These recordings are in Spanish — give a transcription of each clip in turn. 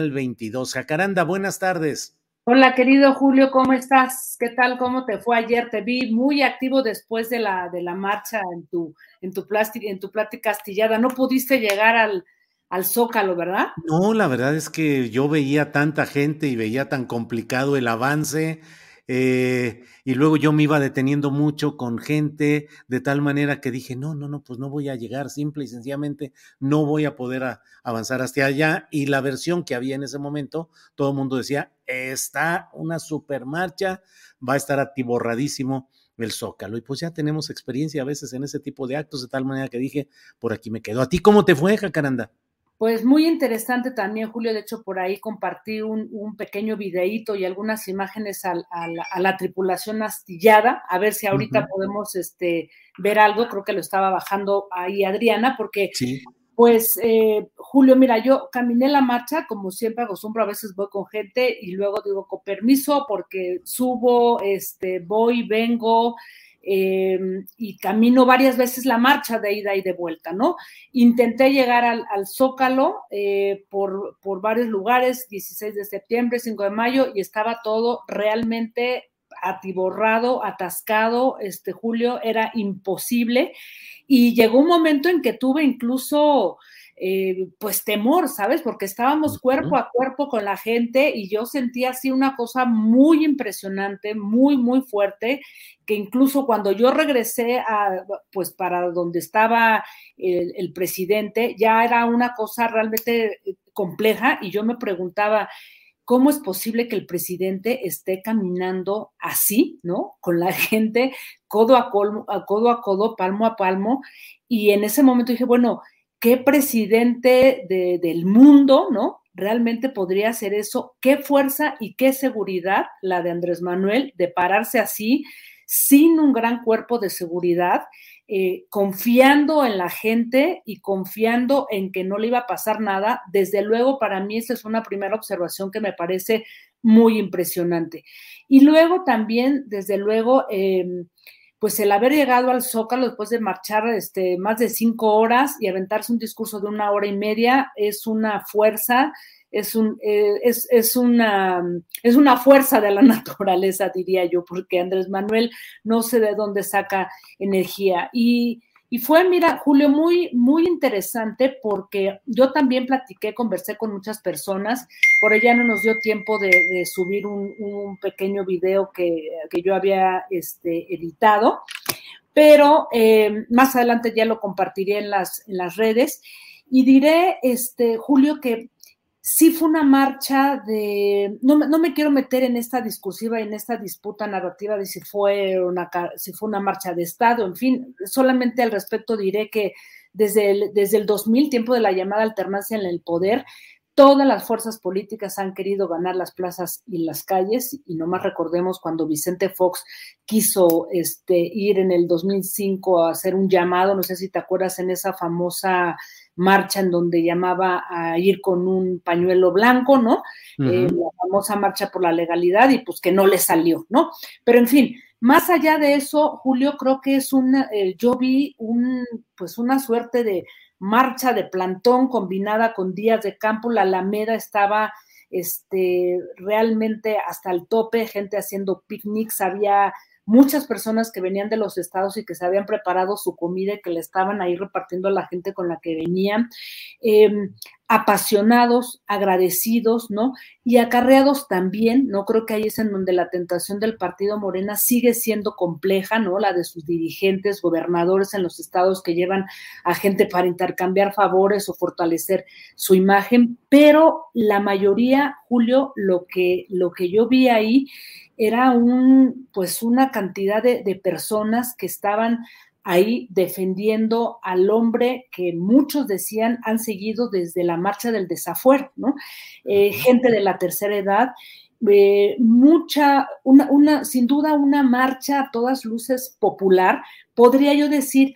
Al 22. Jacaranda, buenas tardes. Hola, querido Julio, ¿cómo estás? ¿Qué tal? ¿Cómo te fue ayer? Te vi muy activo después de la, de la marcha en tu, en tu, en tu plática astillada. No pudiste llegar al, al Zócalo, ¿verdad? No, la verdad es que yo veía tanta gente y veía tan complicado el avance eh, y luego yo me iba deteniendo mucho con gente de tal manera que dije, no, no, no, pues no voy a llegar, simple y sencillamente no voy a poder avanzar hasta allá. Y la versión que había en ese momento, todo el mundo decía, está una super marcha, va a estar atiborradísimo el Zócalo. Y pues ya tenemos experiencia a veces en ese tipo de actos, de tal manera que dije, por aquí me quedo. ¿A ti cómo te fue, Jacaranda? Pues muy interesante también, Julio. De hecho, por ahí compartí un, pequeño videíto y algunas imágenes a, la, tripulación astillada. A ver si ahorita podemos este, ver algo. Creo que lo estaba bajando ahí Adriana, porque, pues, eh, Julio, mira, yo caminé la marcha, como siempre acostumbro, a veces voy con gente y luego digo con permiso, porque subo, este, voy, vengo. Em, y camino varias veces la marcha de ida y de vuelta, ¿no? Intenté llegar al, Zócalo eh, por, por varios lugares, 16 de septiembre, 5 de mayo, y estaba todo realmente atiborrado, atascado, este Julio, era imposible. Y llegó un momento en que tuve incluso eh, pues temor, ¿sabes? Porque estábamos cuerpo a cuerpo con la gente y yo sentía así una cosa muy impresionante, muy, muy fuerte, que incluso cuando yo regresé a, pues para donde estaba el, el presidente, ya era una cosa realmente eh, compleja y yo me preguntaba, ¿cómo es posible que el presidente esté caminando así, ¿no? Con la gente codo a, codo, a codo, a codo palmo a palmo. Y en ese momento dije, bueno, qué presidente del mundo, ¿no? Realmente podría hacer eso. Qué fuerza y qué seguridad la de Andrés Manuel de pararse así, sin un gran cuerpo de seguridad, eh, confiando en la gente y confiando en que no le iba a pasar nada. Desde luego, para mí esa es una primera observación que me parece muy impresionante. Y luego también, desde luego, em, pues el haber llegado al Zócalo después de marchar este, más de cinco horas y aventarse un discurso de una hora y media es una fuerza, es, un, eh, es, es, una, es una fuerza de la naturaleza, diría yo, porque Andrés Manuel no sé de dónde saca energía. Y y fue, mira, Julio, muy, muy interesante porque yo también platiqué, conversé con muchas personas, por ella no nos dio tiempo de, subir un, pequeño video que, yo había este, editado, pero eh, más adelante ya lo compartiré en las, en las redes. Y diré, este, Julio, que sí fue una marcha de, no, no, me quiero meter en esta discursiva, en esta disputa narrativa de si fue una, si fue una marcha de Estado, en fin, solamente al respecto diré que desde el, desde el 2000, tiempo de la llamada alternancia en el poder, todas las fuerzas políticas han querido ganar las plazas y las calles, y nomás recordemos cuando Vicente Fox quiso este, ir en el 2005 a hacer un llamado, no sé si te acuerdas, en esa famosa marcha en donde llamaba a ir con un pañuelo blanco, ¿no? Eh, la famosa marcha por la legalidad y pues que no le salió, ¿no? Pero en fin, más allá de eso, Julio, creo que es una, eh, yo vi un, pues una suerte de marcha de plantón combinada con días de campo, la Alameda estaba este, realmente hasta el tope, gente haciendo picnics, había muchas personas que venían de los estados y que se habían preparado su comida y que le estaban ahí repartiendo a la gente con la que venían, em, apasionados, agradecidos, ¿no? Y acarreados también, ¿no? Creo que ahí es en donde la tentación del partido Morena sigue siendo compleja, ¿no? La de sus dirigentes, gobernadores en los estados que llevan a gente para intercambiar favores o fortalecer su imagen, pero la mayoría, Julio, lo que, lo que yo vi ahí era un, pues una cantidad de, personas que estaban ahí defendiendo al hombre que muchos decían han seguido desde la marcha del desafuero, ¿no? Eh, gente de la tercera edad, eh, mucha, una, una, sin duda una marcha a todas luces popular, podría yo decir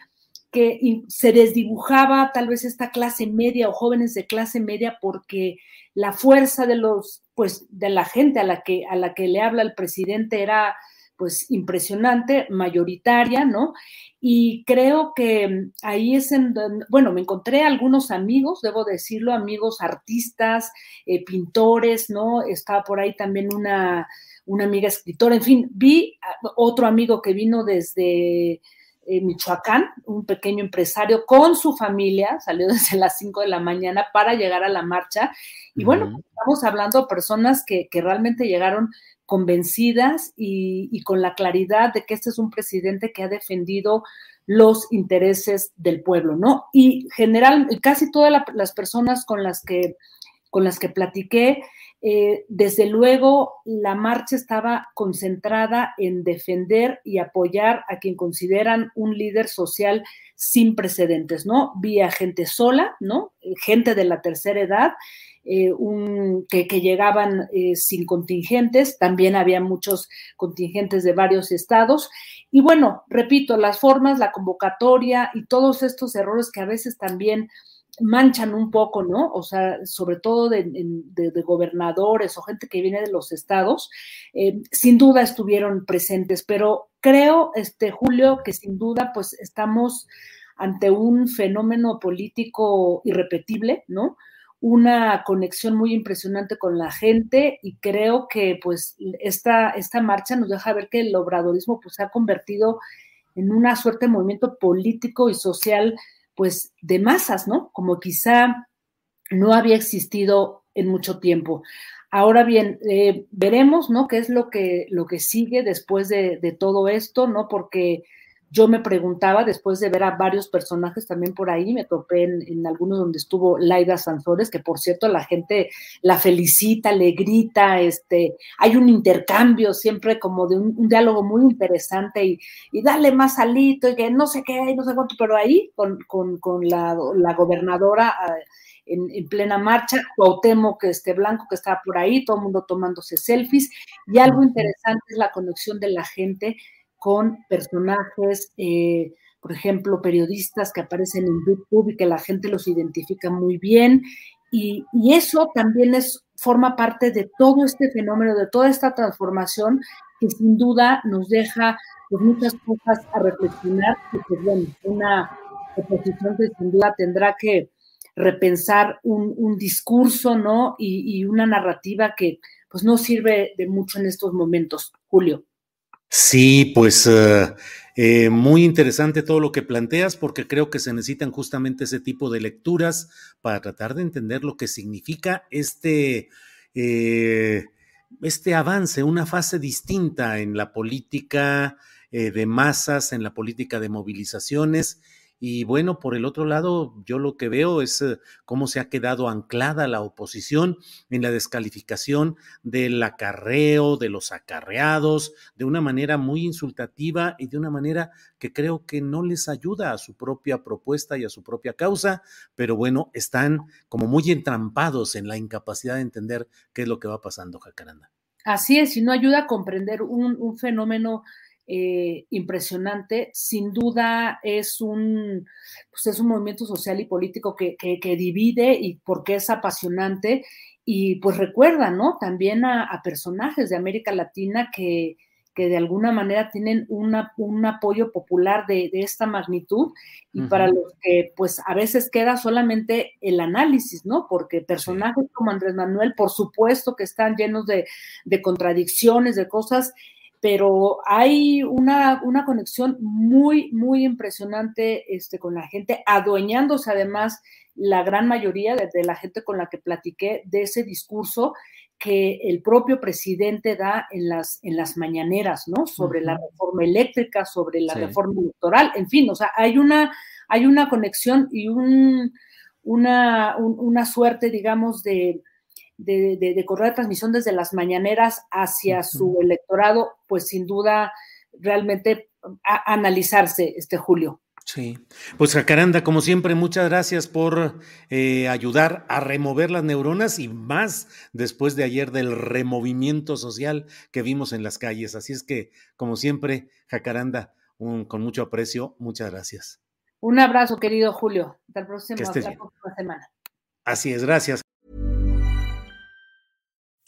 que se desdibujaba tal vez esta clase media o jóvenes de clase media porque la fuerza de los pues de la gente a la que a la que le habla el presidente era pues impresionante, mayoritaria, ¿no? Y creo que ahí es en donde, bueno, me encontré algunos amigos, debo decirlo, amigos artistas, eh, pintores, ¿no? Estaba por ahí también una, una amiga escritora, en fin, vi otro amigo que vino desde eh, Michoacán, un pequeño empresario con su familia, salió desde las 5 de la mañana para llegar a la marcha. Y bueno, estamos hablando de personas que, realmente llegaron convencidas y, con la claridad de que este es un presidente que ha defendido los intereses del pueblo, ¿no? Y general, casi todas las personas con las que, con las que platiqué, eh, desde luego, la marcha estaba concentrada en defender y apoyar a quien consideran un líder social sin precedentes, ¿no? Vía gente sola, ¿no? Gente de la tercera edad, eh, que, llegaban eh, sin contingentes, también había muchos contingentes de varios estados. Y bueno, repito, las formas, la convocatoria y todos estos errores que a veces también manchan un poco, ¿no? O sea, sobre todo de, gobernadores o gente que viene de los estados, eh, sin duda estuvieron presentes, pero creo, este Julio, que sin duda, pues estamos ante un fenómeno político irrepetible, ¿no? Una conexión muy impresionante con la gente y creo que pues esta, esta marcha nos deja ver que el obradorismo pues se ha convertido en una suerte de movimiento político y social pues de masas, ¿no? Como quizá no había existido en mucho tiempo. Ahora bien, eh, veremos, ¿no? ¿Qué es lo que, lo que sigue después de, de todo esto, ¿no? Porque yo me preguntaba, después de ver a varios personajes también por ahí, me topé en, algunos donde estuvo Laida Sansores, que por cierto la gente la felicita, le grita, este, hay un intercambio siempre como de un, diálogo muy interesante y, y, dale más alito y que no sé qué, no sé cuánto, pero ahí con, la, gobernadora ah, en, plena marcha, Cuauhtémoc que este blanco que estaba por ahí, todo el mundo tomándose selfies, y algo interesante es la conexión de la gente con personajes, eh, por ejemplo, periodistas que aparecen en YouTube y que la gente los identifica muy bien. Y, eso también es, forma parte de todo este fenómeno, de toda esta transformación que sin duda nos deja pues, muchas cosas a reflexionar y pues bueno, una oposición que sin duda tendrá que repensar un, discurso, ¿no? Y, y, una narrativa que pues no sirve de mucho en estos momentos, Julio. Sí, pues eh, eh, muy interesante todo lo que planteas porque creo que se necesitan justamente ese tipo de lecturas para tratar de entender lo que significa este, eh, este avance, una fase distinta en la política de masas, en la política de movilizaciones y bueno, por el otro lado, yo lo que veo es eh, cómo se ha quedado anclada la oposición en la descalificación del acarreo, de los acarreados, de una manera muy insultativa y de una manera que creo que no les ayuda a su propia propuesta y a su propia causa, pero bueno, están como muy entrampados en la incapacidad de entender qué es lo que va pasando, Jacaranda. Así es, y no ayuda a comprender un, un fenómeno eh, impresionante. Sin duda es un, pues es un movimiento social y político que, divide y porque es apasionante. Y pues recuerda, ¿no? También a, personajes de América Latina que, que de alguna manera tienen una, un apoyo popular de, esta magnitud y para los que pues a veces queda solamente el análisis, ¿no? Porque personajes como Andrés Manuel, por supuesto que están llenos de, de contradicciones, de cosas pero hay una, una, conexión muy, muy impresionante este, con la gente, adueñándose además la gran mayoría de, la gente con la que platiqué de ese discurso que el propio presidente da en las, en las mañaneras, ¿no? Sobre la reforma eléctrica, sobre la reforma electoral, en fin, o sea, hay una, hay una conexión y un, una, una suerte, digamos, de, de, de, de, correr de transmisión desde las mañaneras hacia su electorado, pues sin duda realmente analizarse este Julio. Sí, pues Jacaranda, como siempre, muchas gracias por eh, ayudar a remover las neuronas y más después de ayer del removimiento social que vimos en las calles. Así es que, como siempre, Jacaranda, con mucho aprecio, muchas gracias. Un abrazo, querido Julio. Hasta, el próximo, hasta la próxima semana. Así es, gracias.